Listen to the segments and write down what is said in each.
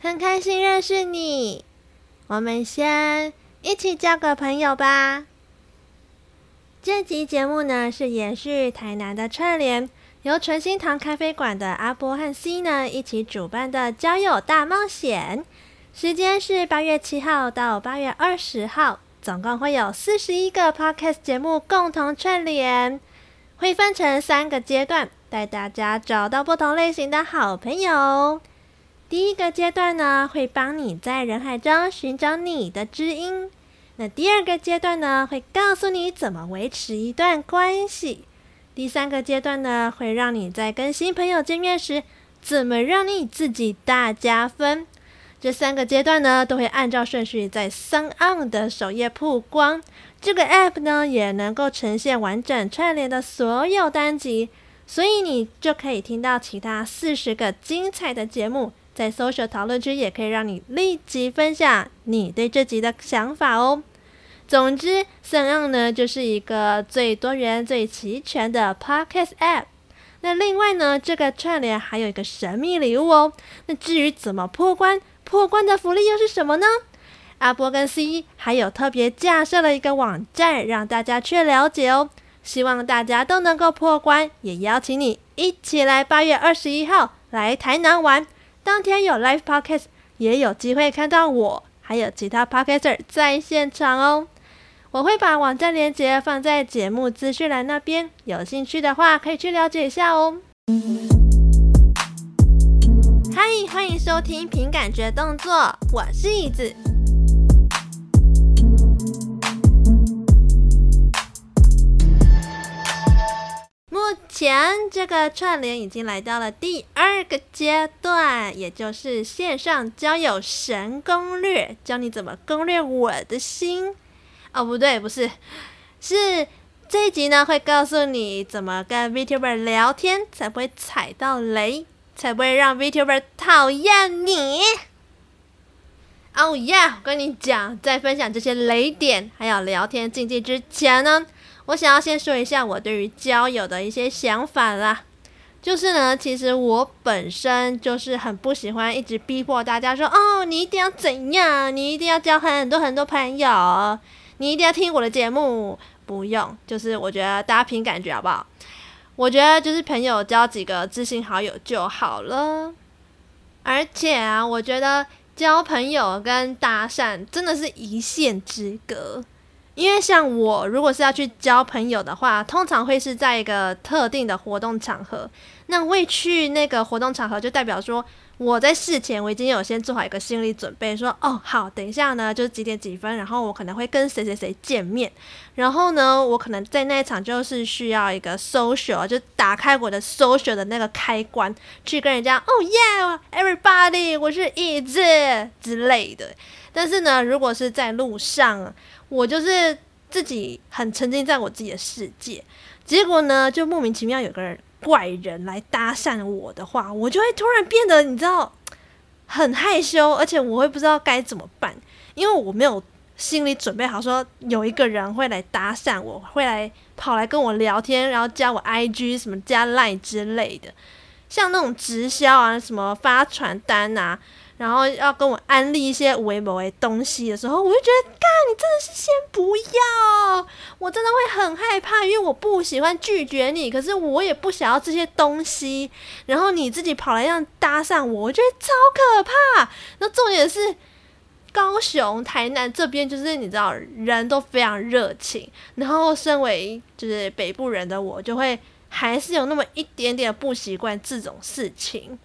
很开心认识你。我们先一起交个朋友吧。这集节目呢是延续台南的串联，由纯心堂咖啡馆的阿波和 C 呢一起主办的交友大冒险。时间是八月七号到八月二十号，总共会有四十一个 Podcast 节目共同串联，会分成三个阶段，带大家找到不同类型的好朋友。第一个阶段呢，会帮你在人海中寻找你的知音。那第二个阶段呢，会告诉你怎么维持一段关系。第三个阶段呢，会让你在跟新朋友见面时，怎么让你自己大加分。这三个阶段呢，都会按照顺序在 SoundOn 的首页曝光。这个 App 呢，也能够呈现完整串联的所有单集，所以你就可以听到其他四十个精彩的节目。在 Social 讨论区也可以让你立即分享你对这集的想法哦。总之三样呢就是一个最多元、最齐全的 Podcast App。那另外呢，这个串联还有一个神秘礼物哦。那至于怎么破关，破关的福利又是什么呢？阿波跟 C 还有特别架设了一个网站，让大家去了解哦。希望大家都能够破关，也邀请你一起来八月二十一号来台南玩。当天有 Live Podcast，也有机会看到我，还有其他 Podcaster 在现场哦。我会把网站链接放在节目资讯栏那边，有兴趣的话可以去了解一下哦。嗨，欢迎收听凭感觉动作，我是椅子。前这个串联已经来到了第二个阶段，也就是线上交友神攻略，教你怎么攻略我的心。哦，不对，不是，是这一集呢会告诉你怎么跟 VTuber 聊天才不会踩到雷，才不会让 VTuber 讨厌你。哦耶！我跟你讲，在分享这些雷点还有聊天禁忌之前呢。我想要先说一下我对于交友的一些想法啦，就是呢，其实我本身就是很不喜欢一直逼迫大家说，哦，你一定要怎样，你一定要交很多很多朋友，你一定要听我的节目，不用，就是我觉得大家凭感觉好不好？我觉得就是朋友交几个知心好友就好了，而且啊，我觉得交朋友跟搭讪真的是一线之隔。因为像我，如果是要去交朋友的话，通常会是在一个特定的活动场合。那未去那个活动场合，就代表说我在事前我已经有先做好一个心理准备，说哦好，等一下呢就是几点几分，然后我可能会跟谁谁谁见面，然后呢我可能在那一场就是需要一个 social，就打开我的 social 的那个开关，去跟人家哦耶，everybody，我是椅子之类的。但是呢，如果是在路上，我就是自己很沉浸在我自己的世界，结果呢，就莫名其妙有个人怪人来搭讪我的话，我就会突然变得你知道很害羞，而且我会不知道该怎么办，因为我没有心里准备好说有一个人会来搭讪我，会来跑来跟我聊天，然后加我 IG 什么加 Line 之类的，像那种直销啊，什么发传单啊。然后要跟我安利一些微博的东西的时候，我就觉得，干，你真的是先不要，我真的会很害怕，因为我不喜欢拒绝你，可是我也不想要这些东西。然后你自己跑来这样搭讪我，我觉得超可怕。那重点是，高雄、台南这边就是你知道，人都非常热情。然后身为就是北部人的我，就会还是有那么一点点不习惯这种事情。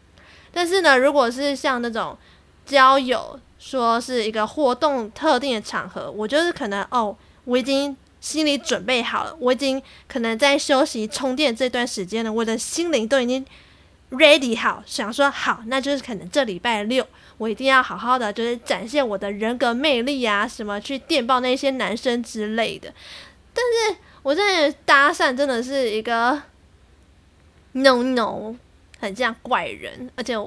但是呢，如果是像那种交友，说是一个活动特定的场合，我就是可能哦，我已经心里准备好了，我已经可能在休息充电这段时间了，我的心灵都已经 ready 好，想说好，那就是可能这礼拜六我一定要好好的，就是展现我的人格魅力啊，什么去电报那些男生之类的。但是我在搭讪真的是一个 no no。很像怪人，而且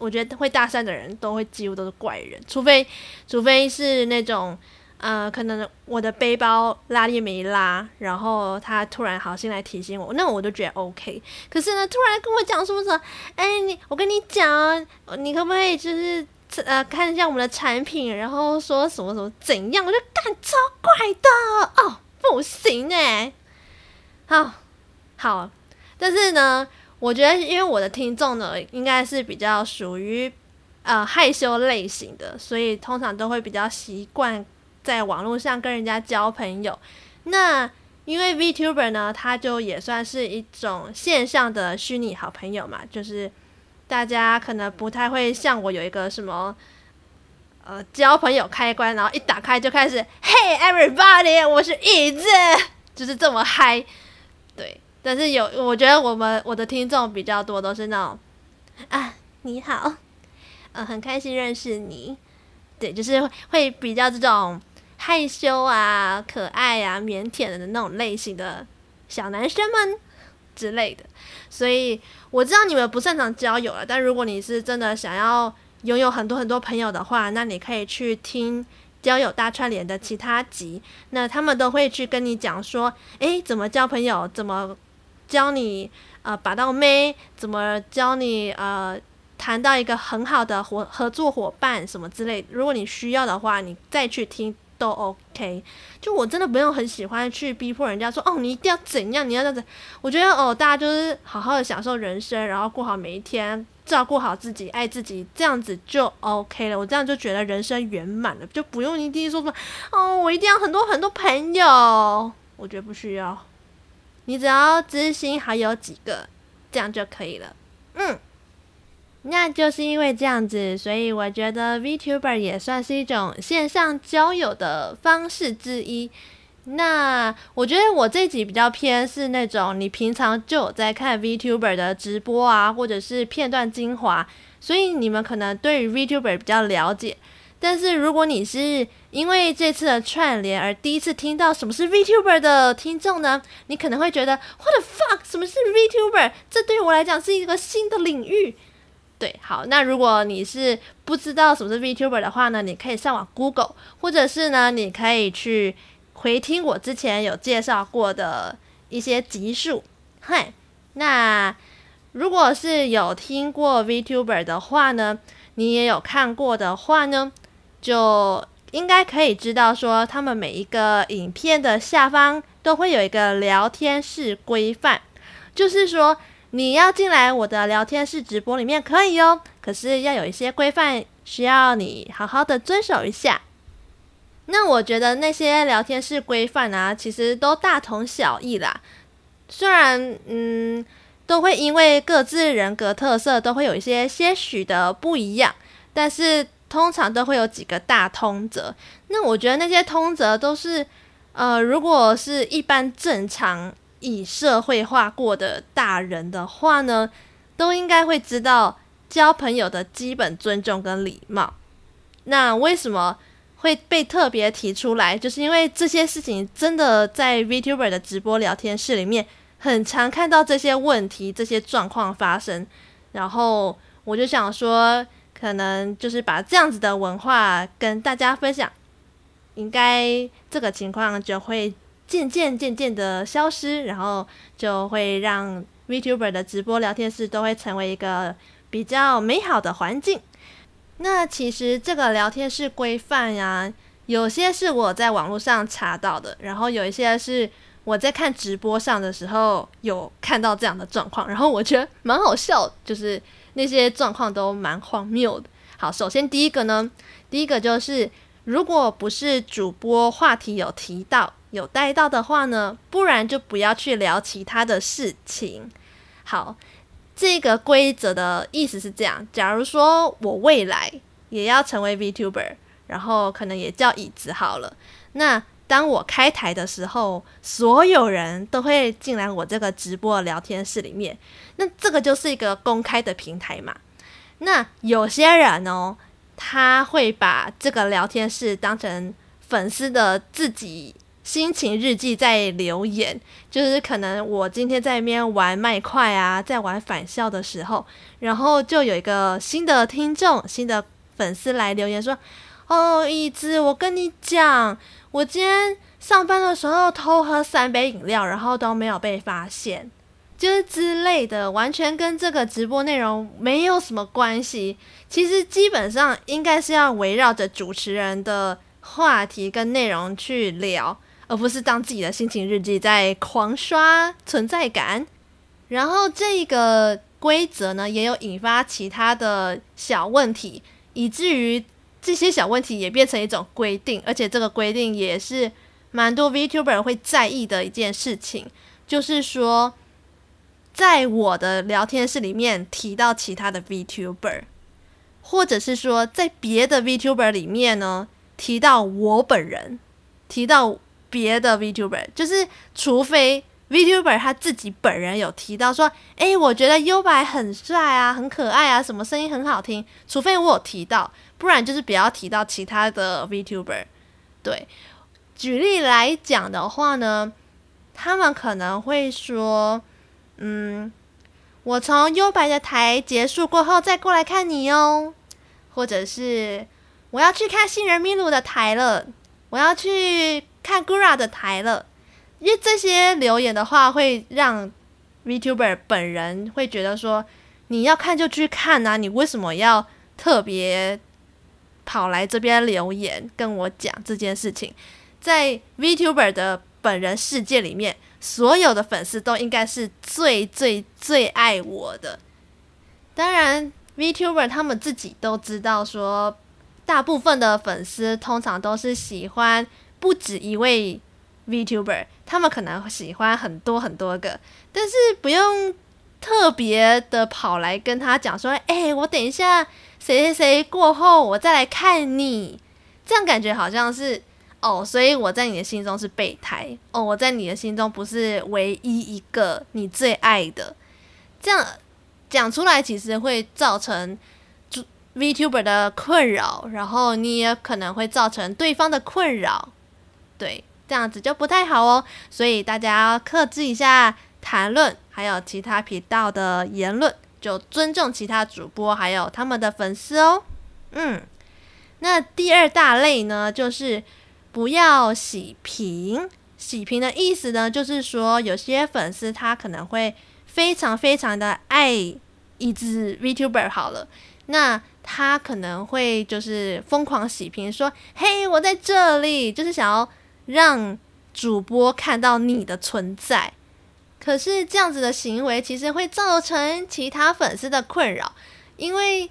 我觉得会搭讪的人都会几乎都是怪人，除非除非是那种呃，可能我的背包拉链没拉，然后他突然好心来提醒我，那我就觉得 OK。可是呢，突然跟我讲说什么，哎，你我跟你讲，你可不可以就是呃看一下我们的产品，然后说什么什么怎样？我就干超怪的哦，不行哎。好，好，但是呢，我觉得因为我的听众呢，应该是比较属于呃害羞类型的，所以通常都会比较习惯。在网络上跟人家交朋友，那因为 VTuber 呢，它就也算是一种线上的虚拟好朋友嘛，就是大家可能不太会像我有一个什么呃交朋友开关，然后一打开就开始 Hey everybody，我是椅子，就是这么嗨，对。但是有，我觉得我们我的听众比较多都是那种啊你好，嗯、很开心认识你，对，就是会比较这种。害羞啊，可爱啊，腼腆的那种类型的小男生们之类的，所以我知道你们不擅长交友了，但如果你是真的想要拥有很多很多朋友的话，那你可以去听交友大串联的其他集，那他们都会去跟你讲说，诶，怎么交朋友，怎么教你呃把到妹，怎么教你呃谈到一个很好的合合作伙伴什么之类。如果你需要的话，你再去听。都 OK，就我真的不用很喜欢去逼迫人家说哦，你一定要怎样，你要这样子。我觉得哦，大家就是好好的享受人生，然后过好每一天，照顾好自己，爱自己，这样子就 OK 了。我这样就觉得人生圆满了，就不用一定说说哦，我一定要很多很多朋友。我觉得不需要，你只要知心好友几个，这样就可以了。嗯。那就是因为这样子，所以我觉得 VTuber 也算是一种线上交友的方式之一。那我觉得我这集比较偏是那种你平常就有在看 VTuber 的直播啊，或者是片段精华，所以你们可能对于 VTuber 比较了解。但是如果你是因为这次的串联而第一次听到什么是 VTuber 的听众呢，你可能会觉得 What the fuck？什么是 VTuber？这对我来讲是一个新的领域。对，好，那如果你是不知道什么是 VTuber 的话呢，你可以上网 Google，或者是呢，你可以去回听我之前有介绍过的一些集数。嗨，那如果是有听过 VTuber 的话呢，你也有看过的话呢，就应该可以知道说，他们每一个影片的下方都会有一个聊天室规范，就是说。你要进来我的聊天室直播里面可以哦，可是要有一些规范，需要你好好的遵守一下。那我觉得那些聊天室规范啊，其实都大同小异啦。虽然嗯，都会因为各自人格特色都会有一些些许的不一样，但是通常都会有几个大通则。那我觉得那些通则都是，呃，如果是一般正常。以社会化过的大人的话呢，都应该会知道交朋友的基本尊重跟礼貌。那为什么会被特别提出来？就是因为这些事情真的在 VTuber 的直播聊天室里面很常看到这些问题、这些状况发生。然后我就想说，可能就是把这样子的文化跟大家分享，应该这个情况就会。渐渐渐渐的消失，然后就会让 VTuber 的直播聊天室都会成为一个比较美好的环境。那其实这个聊天室规范呀，有些是我在网络上查到的，然后有一些是我在看直播上的时候有看到这样的状况，然后我觉得蛮好笑，就是那些状况都蛮荒谬的。好，首先第一个呢，第一个就是如果不是主播话题有提到。有带到的话呢，不然就不要去聊其他的事情。好，这个规则的意思是这样：假如说我未来也要成为 VTuber，然后可能也叫椅子好了。那当我开台的时候，所有人都会进来我这个直播聊天室里面。那这个就是一个公开的平台嘛。那有些人哦，他会把这个聊天室当成粉丝的自己。心情日记在留言，就是可能我今天在那边玩麦块啊，在玩返校的时候，然后就有一个新的听众、新的粉丝来留言说：“哦，椅子，我跟你讲，我今天上班的时候偷喝三杯饮料，然后都没有被发现，就是之类的，完全跟这个直播内容没有什么关系。其实基本上应该是要围绕着主持人的话题跟内容去聊，而不是当自己的心情日记在狂刷存在感。然后这个规则呢，也有引发其他的小问题，以至于。这些小问题也变成一种规定，而且这个规定也是蛮多 VTuber 会在意的一件事情，就是说，在我的聊天室里面提到其他的 VTuber，或者是说在别的 VTuber 里面呢提到我本人，提到别的 VTuber，就是除非 VTuber 他自己本人有提到说，诶，我觉得优白很帅啊，很可爱啊，什么声音很好听，除非我有提到。不然就是不要提到其他的 VTuber。对，举例来讲的话呢，他们可能会说：“嗯，我从优白的台结束过后再过来看你哦。”或者是“我要去看新人咪噜的台了，我要去看 Gura 的台了。”因为这些留言的话，会让 VTuber 本人会觉得说：“你要看就去看啊，你为什么要特别？”跑来这边留言跟我讲这件事情，在 VTuber 的本人世界里面，所有的粉丝都应该是最最最爱我的。当然，VTuber 他们自己都知道，说大部分的粉丝通常都是喜欢不止一位 VTuber，他们可能喜欢很多很多个，但是不用特别的跑来跟他讲说，哎，我等一下。谁谁谁过后，我再来看你，这样感觉好像是哦，所以我在你的心中是备胎。哦，我在你的心中不是唯一一个你最爱的，这样讲出来其实会造成 VTuber 的困扰，然后你也可能会造成对方的困扰，对，这样子就不太好哦，所以大家克制一下谈论，还有其他频道的言论。就尊重其他主播，还有他们的粉丝哦。嗯，那第二大类呢，就是不要洗屏。洗屏的意思呢，就是说有些粉丝他可能会非常非常的爱一支 VTuber 好了，那他可能会就是疯狂洗屏，说：“嘿，我在这里！”就是想要让主播看到你的存在。可是这样子的行为其实会造成其他粉丝的困扰，因为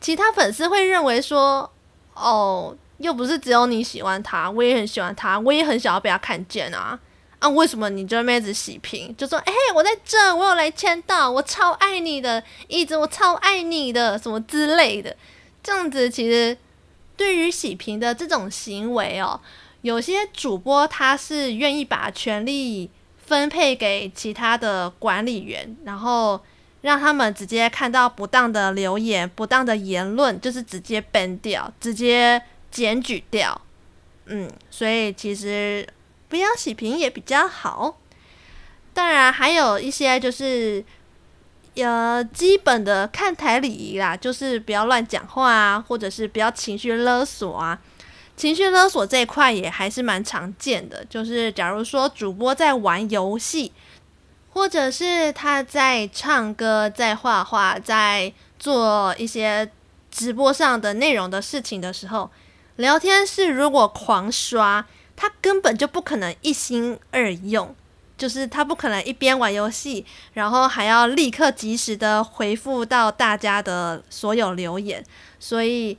其他粉丝会认为说：“哦，又不是只有你喜欢他，我也很喜欢他，我也很想要被他看见啊！啊，为什么你这妹子洗屏？就说：哎，我在这，我有来签到，我超爱你的，一直我超爱你的，什么之类的。这样子其实对于洗屏的这种行为哦，有些主播他是愿意把权力。分配给其他的管理员，然后让他们直接看到不当的留言、不当的言论，就是直接 ban 掉，直接检举掉。嗯，所以其实不要洗屏也比较好。当然，还有一些就是呃基本的看台礼仪啦，就是不要乱讲话啊，或者是不要情绪勒索啊。情绪勒索这一块也还是蛮常见的，就是假如说主播在玩游戏，或者是他在唱歌、在画画、在做一些直播上的内容的事情的时候，聊天室如果狂刷，他根本就不可能一心二用，就是他不可能一边玩游戏，然后还要立刻及时的回复到大家的所有留言，所以。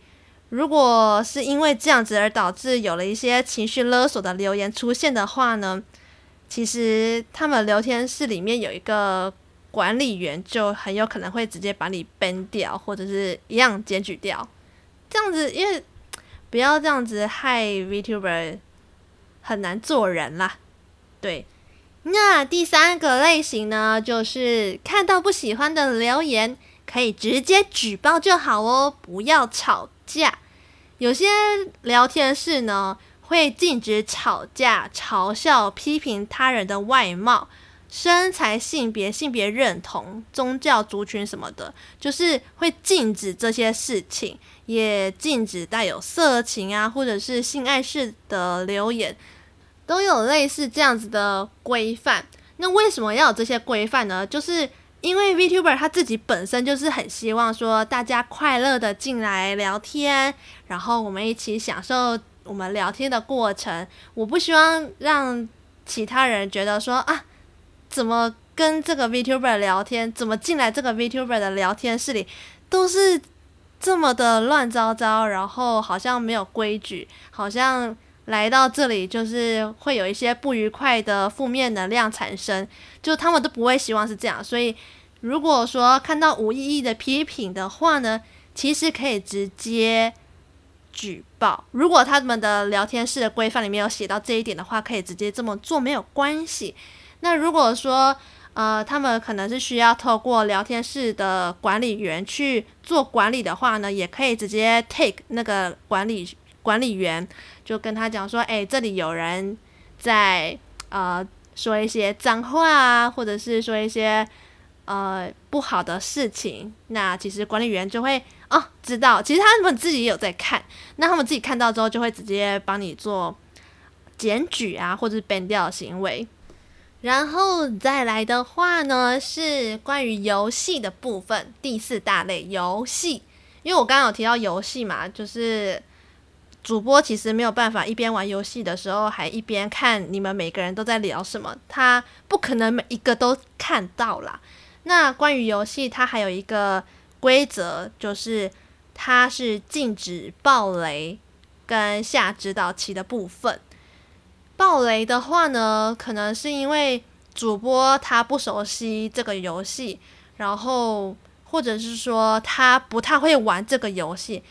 如果是因为这样子而导致有了一些情绪勒索的留言出现的话呢，其实他们聊天室里面有一个管理员，就很有可能会直接把你 ban 掉，或者是一样检举掉。这样子，因为不要这样子害 VTuber 很难做人啦。对，那第三个类型呢，就是看到不喜欢的留言，可以直接举报就好哦，不要吵架。有些聊天室呢，会禁止吵架、嘲笑、批评他人的外貌，身材、性别、性别认同、宗教族群什么的，就是会禁止这些事情，也禁止带有色情啊，或者是性暗示的留言，都有类似这样子的规范。那为什么要有这些规范呢？就是因为 VTuber 他自己本身就是很希望说大家快乐的进来聊天，然后我们一起享受我们聊天的过程。我不希望让其他人觉得说啊。怎么跟这个 VTuber 聊天？怎么进来这个 VTuber 的聊天室里，都是这么的乱糟糟，然后好像没有规矩，好像来到这里就是会有一些不愉快的负面能量产生，就他们都不会希望是这样。所以，如果说看到无意义的批评的话呢，其实可以直接举报。如果他们的聊天室的规范里面有写到这一点的话，可以直接这么做，没有关系。那如果说，呃，他们可能是需要透过聊天室的管理员去做管理的话呢，也可以直接 take 那个管理管理员，就跟他讲说，哎，这里有人在呃说一些脏话啊，或者是说一些呃不好的事情，那其实管理员就会哦知道，其实他们自己也有在看，那他们自己看到之后就会直接帮你做检举啊，或者是 ban 掉行为。然后再来的话呢，是关于游戏的部分，第四大类游戏。因为我刚刚有提到游戏嘛，就是主播其实没有办法一边玩游戏的时候，还一边看你们每个人都在聊什么，他不可能每一个都看到啦。那关于游戏，它还有一个规则，就是它是禁止爆雷跟下指导棋的部分。爆雷的话呢，可能是因为主播他不熟悉这个游戏，然后或者是说他不太会玩这个游戏，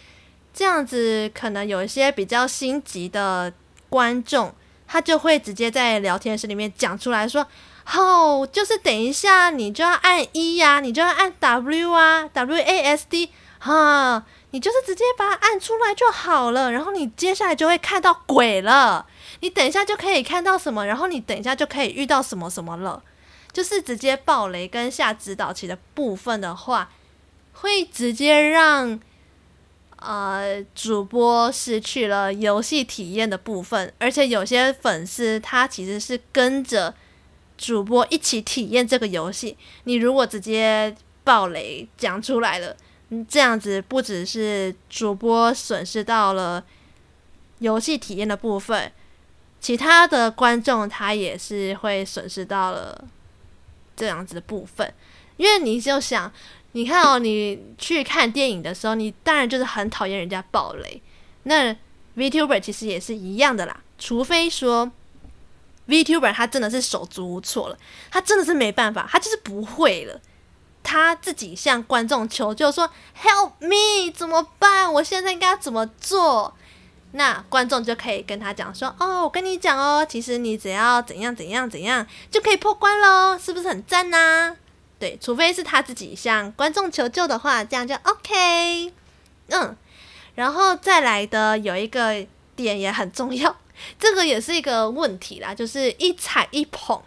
这样子可能有一些比较心急的观众，他就会直接在聊天室里面讲出来说：“哦，就是等一下你就要按一呀，你就要按 W 啊，W A S D 哈，你就是直接把它按出来就好了，然后你接下来就会看到鬼了。”你等一下就可以看到什么，然后你等一下就可以遇到什么什么了，就是直接爆雷跟下指导棋的部分的话，会直接让呃主播失去了游戏体验的部分，而且有些粉丝他其实是跟着主播一起体验这个游戏，你如果直接爆雷讲出来了，这样子不只是主播损失到了游戏体验的部分。其他的观众他也是会损失到了这样子的部分，因为你就想，你看哦，你去看电影的时候，你当然就是很讨厌人家爆雷。那 VTuber 其实也是一样的啦，除非说 VTuber 他真的是手足无措了，他真的是没办法，他就是不会了，他自己向观众求救说 “Help me”，怎么办？我现在应该怎么做？那观众就可以跟他讲说：“哦，我跟你讲哦，其实你只要怎样怎样怎样就可以破关喽，是不是很赞呢？”对，除非是他自己向观众求救的话，这样就 OK。嗯，然后再来的有一个点也很重要，这个也是一个问题啦，就是一踩一捧。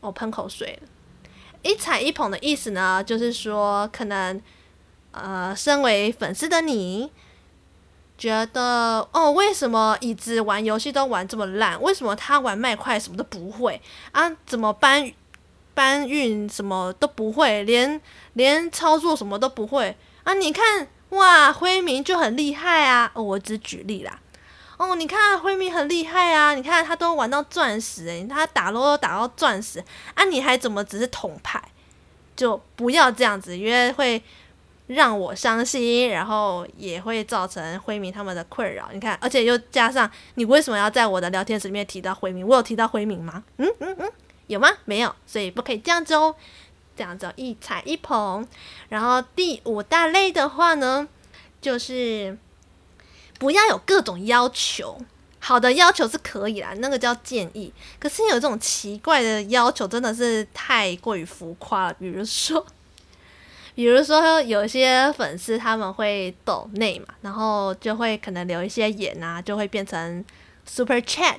我喷口水了。一踩一捧的意思呢，就是说可能呃，身为粉丝的你。觉得哦，为什么椅子玩游戏都玩这么烂？为什么他玩麦块什么都不会啊？怎么搬搬运什么都不会，连连操作什么都不会啊？你看哇，辉明就很厉害啊！我只举例啦。哦，你看辉明很厉害啊！你看他都玩到钻石，诶，他打罗都打到钻石啊！你还怎么只是铜牌？就不要这样子，因为会。让我伤心，然后也会造成辉明他们的困扰。你看，而且又加上你为什么要在我的聊天室里面提到辉明？我有提到辉明吗？嗯嗯嗯，有吗？没有，所以不可以这样子哦。这样子一踩一捧。然后第五大类的话呢，就是不要有各种要求。好的要求是可以啦，那个叫建议。可是有这种奇怪的要求，真的是太过于浮夸了。比如说。比如说，有些粉丝他们会抖内嘛，然后就会可能留一些言啊，就会变成 super chat。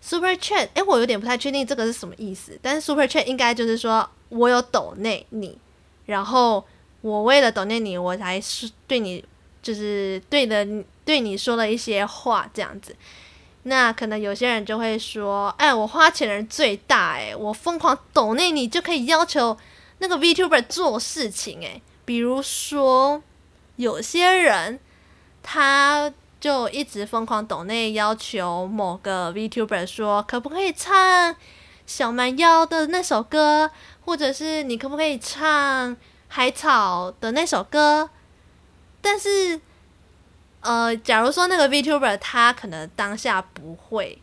Super Chat，哎，我有点不太确定这个是什么意思，但是 Super Chat 应该就是说我有抖内你，然后我为了抖内你，我才是对你就是对的对你说了一些话这样子。那可能有些人就会说，哎，我花钱人最大，哎，我疯狂抖内你就可以要求那个 VTuber 做事情，哎，比如说有些人他。就一直疯狂抖内要求某个 VTuber 说，可不可以唱小蛮腰的那首歌，或者是你可不可以唱海草的那首歌？但是，呃，假如说那个 VTuber 他可能当下不会，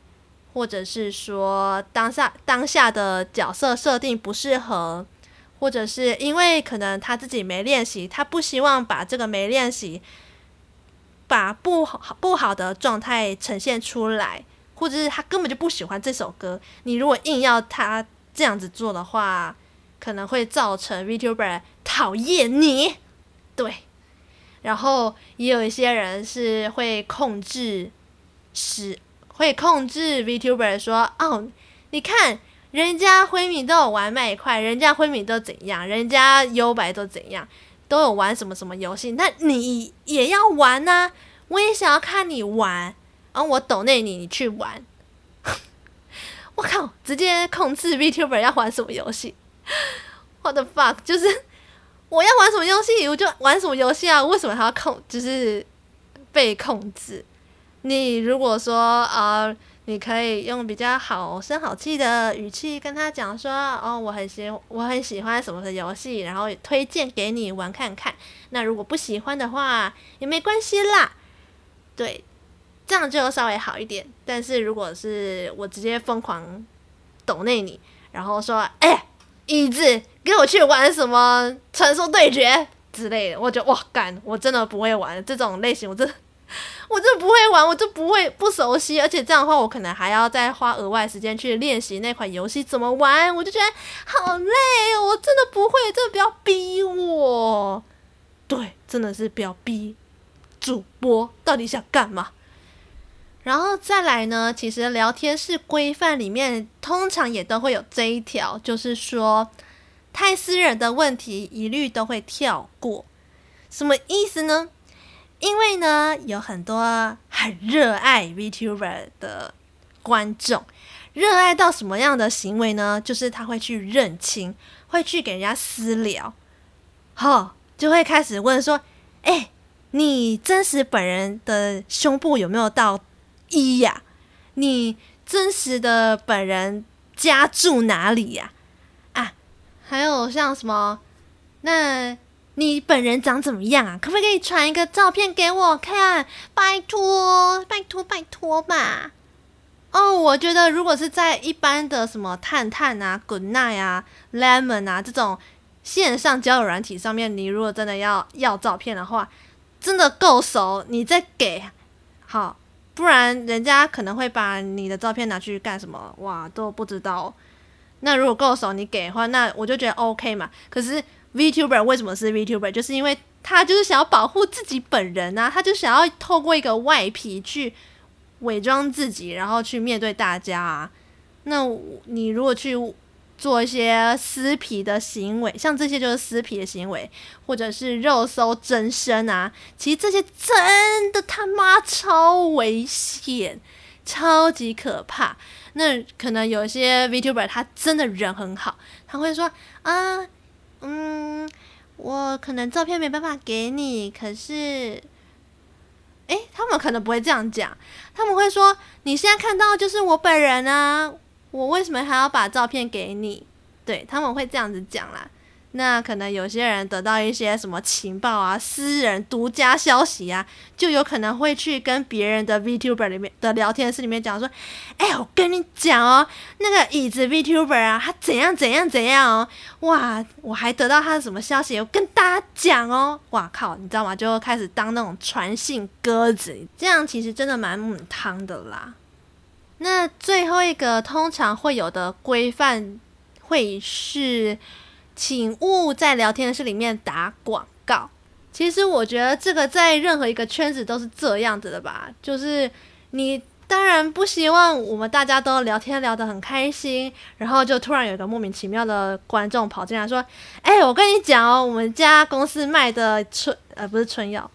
或者是说当下当下的角色设定不适合，或者是因为可能他自己没练习，他不希望把这个没练习。把不好不好的状态呈现出来，或者是他根本就不喜欢这首歌。你如果硬要他这样子做的话，可能会造成 VTuber 讨厌你。对，然后也有一些人是会控制，是会控制 VTuber 说：“哦，你看人家辉敏都有玩麦快，人家辉敏都怎样，人家优白都怎样。”都有玩什么什么游戏，那你也要玩呐？我也想要看你玩，然后我抖内你，你去玩。我靠，直接控制 VTuber 要玩什么游戏？What the fuck？就是我要玩什么游戏，我就玩什么游戏啊？为什么还要控？就是被控制。你如果说啊。你可以用比较好声好气的语气跟他讲说：“哦，我很喜我很喜欢什么的游戏，然后推荐给你玩看看。那如果不喜欢的话也没关系啦，对，这样就稍微好一点。但是如果是我直接疯狂抖内你，然后说：‘哎、欸，椅子，给我去玩什么传说对决之类的’，我就哇干，我真的不会玩这种类型，我真的。”我就不会玩，我就不会不熟悉，而且这样的话，我可能还要再花额外时间去练习那款游戏怎么玩，我就觉得好累，我真的不会，真的不要逼我。对，真的是不要逼主播，到底想干嘛？然后再来呢，其实聊天室规范里面通常也都会有这一条，就是说太私人的问题一律都会跳过。什么意思呢？因为呢，有很多很热爱 VTuber 的观众，热爱到什么样的行为呢？就是他会去认亲，会去给人家私聊，好，就会开始问说：“哎，你真实本人的胸部有没有到一呀？你真实的本人家住哪里呀？啊，还有像什么那？”你本人长怎么样啊？可不可以传一个照片给我看？拜托，拜托，拜托吧！哦，我觉得如果是在一般的什么探探啊、Good Night 啊、Lemon 啊这种线上交友软体上面，你如果真的要要照片的话，真的够熟，你再给好，不然人家可能会把你的照片拿去干什么？哇，都不知道。那如果够熟，你给的话，那我就觉得 OK 嘛。可是。VTuber 为什么是 VTuber？就是因为他就是想要保护自己本人啊，他就想要透过一个外皮去伪装自己，然后去面对大家啊。那你如果去做一些撕皮的行为，像这些就是撕皮的行为，或者是肉搜真身啊，其实这些真的他妈超危险，超级可怕。那可能有些 VTuber 他真的人很好，他会说啊。嗯，我可能照片没办法给你，可是，诶，他们可能不会这样讲，他们会说，你现在看到就是我本人啊，我为什么还要把照片给你？对，他们会这样子讲啦。那可能有些人得到一些什么情报啊、私人独家消息啊，就有可能会去跟别人的 VTuber 里面的聊天室里面讲说：“哎，我跟你讲哦，那个椅子 VTuber 啊，他怎样怎样怎样哦，哇，我还得到他什么消息，我跟大家讲哦，哇靠，你知道吗？就开始当那种传信鸽子，这样其实真的蛮母汤的啦。那最后一个通常会有的规范会是。请勿在聊天室里面打广告。其实我觉得这个在任何一个圈子都是这样子的吧，就是你。当然不希望我们大家都聊天聊得很开心，然后就突然有一个莫名其妙的观众跑进来说：“哎、我跟你讲哦，我们家公司卖的春呃不是春药。”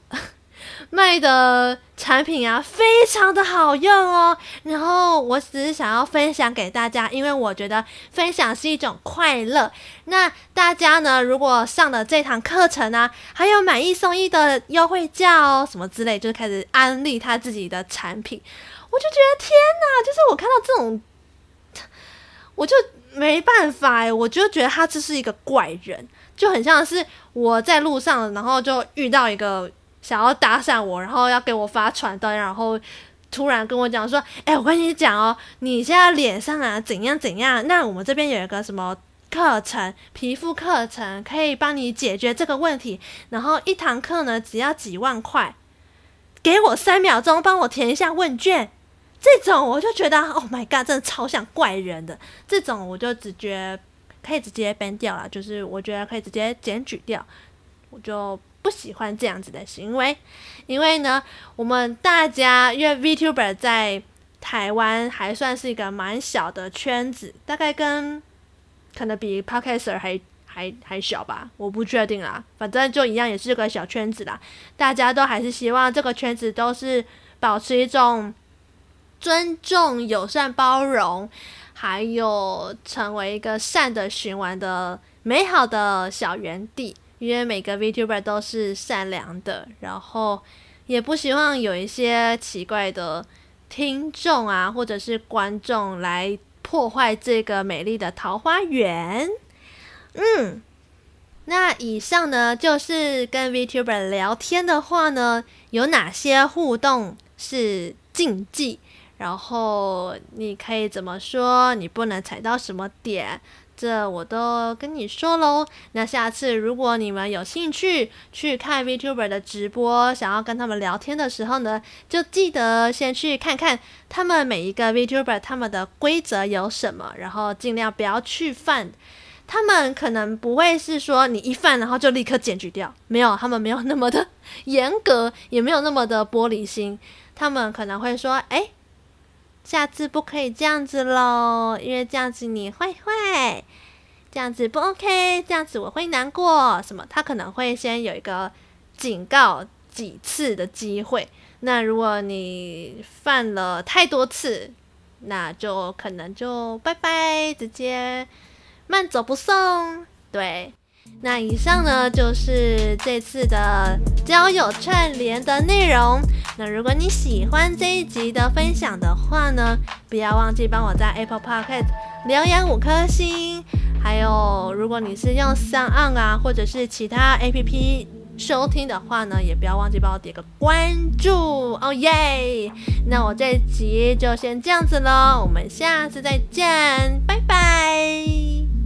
卖的产品啊，非常的好用哦。然后我只是想要分享给大家，因为我觉得分享是一种快乐。那大家呢，如果上了这堂课程啊，还有买一送一的优惠价哦，什么之类，就是开始安利他自己的产品。我就觉得天哪，就是我看到这种，我就没办法哎，我就觉得他这是一个怪人，就很像是我在路上，然后就遇到一个。想要搭讪我，然后要给我发传单，然后突然跟我讲说：“哎、我跟你讲哦，你现在脸上啊怎样怎样？那我们这边有一个什么课程，皮肤课程，可以帮你解决这个问题。然后一堂课呢只要几万块，给我三秒钟帮我填一下问卷。这种我就觉得，Oh my god，真的超像怪人的。这种我就直接可以直接 ban 掉了，就是我觉得可以直接检举掉，我就。不喜欢这样子的行为，因为呢，我们大家因为 VTuber 在台湾还算是一个蛮小的圈子，大概跟可能比 Podcaster 还还还小吧，我不确定啦。反正就一样，也是个小圈子啦。大家都还是希望这个圈子都是保持一种尊重、友善、包容，还有成为一个善的循环的美好的小园地。因为每个 VTuber 都是善良的，然后也不希望有一些奇怪的听众啊，或者是观众来破坏这个美丽的桃花源。嗯，那以上呢，就是跟 VTuber 聊天的话呢，有哪些互动是禁忌？然后你可以怎么说？你不能踩到什么点？这我都跟你说喽。那下次如果你们有兴趣去看 VTuber 的直播，想要跟他们聊天的时候呢，就记得先去看看他们每一个 VTuber 他们的规则有什么，然后尽量不要去犯。他们可能不会是说你一犯然后就立刻检举掉，没有，他们没有那么的严格，也没有那么的玻璃心。他们可能会说，哎。下次不可以这样子喽，因为这样子你会坏，这样子不 OK，这样子我会难过。什么？他可能会先有一个警告几次的机会。那如果你犯了太多次，那就可能就拜拜，直接慢走不送。对。那以上呢，就是这次的交友串联的内容。那如果你喜欢这一集的分享的话呢，不要忘记帮我在 Apple Podcast 留言五颗星。还有，如果你是用 Sound 啊，或者是其他 APP 收听的话呢，也不要忘记帮我点个关注哦耶！那我这集就先这样子喽，我们下次再见，拜拜。